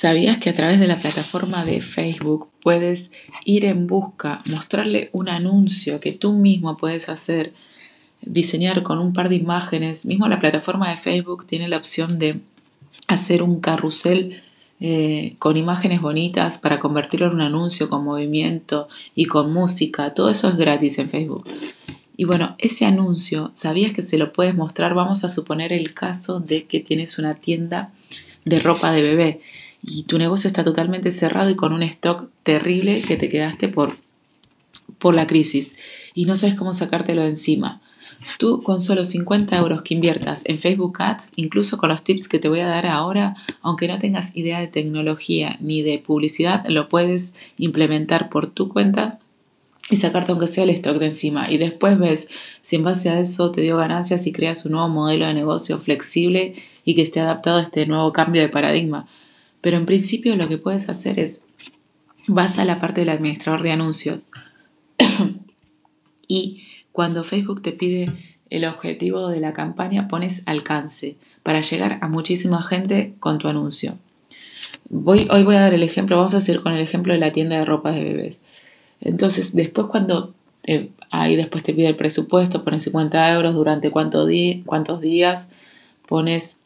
¿Sabías que a través de la plataforma de Facebook puedes ir en busca, mostrarle un anuncio que tú mismo puedes hacer, diseñar con un par de imágenes? Mismo la plataforma de Facebook tiene la opción de hacer un carrusel eh, con imágenes bonitas para convertirlo en un anuncio con movimiento y con música. Todo eso es gratis en Facebook. Y bueno, ese anuncio, ¿sabías que se lo puedes mostrar? Vamos a suponer el caso de que tienes una tienda de ropa de bebé y tu negocio está totalmente cerrado y con un stock terrible que te quedaste por, por la crisis y no sabes cómo sacártelo de encima. Tú con solo 50 euros que inviertas en Facebook Ads, incluso con los tips que te voy a dar ahora, aunque no tengas idea de tecnología ni de publicidad, lo puedes implementar por tu cuenta y sacarte aunque sea el stock de encima. Y después ves si en base a eso te dio ganancias y creas un nuevo modelo de negocio flexible y que esté adaptado a este nuevo cambio de paradigma. Pero en principio lo que puedes hacer es, vas a la parte del administrador de anuncios y cuando Facebook te pide el objetivo de la campaña, pones alcance para llegar a muchísima gente con tu anuncio. Voy, hoy voy a dar el ejemplo, vamos a hacer con el ejemplo de la tienda de ropa de bebés. Entonces, después cuando eh, ahí después te pide el presupuesto, pones 50 euros durante cuánto cuántos días, pones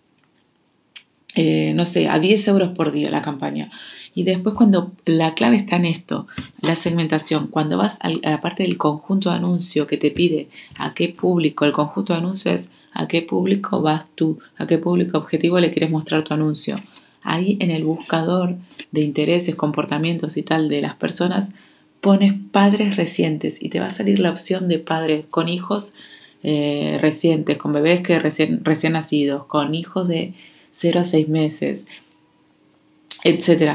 eh, no sé, a 10 euros por día la campaña. Y después cuando la clave está en esto, la segmentación, cuando vas a la parte del conjunto de anuncio que te pide a qué público, el conjunto de anuncio es a qué público vas tú, a qué público objetivo le quieres mostrar tu anuncio. Ahí en el buscador de intereses, comportamientos y tal de las personas, pones padres recientes y te va a salir la opción de padres con hijos eh, recientes, con bebés que recién, recién nacidos, con hijos de 0 a 6 meses, etc.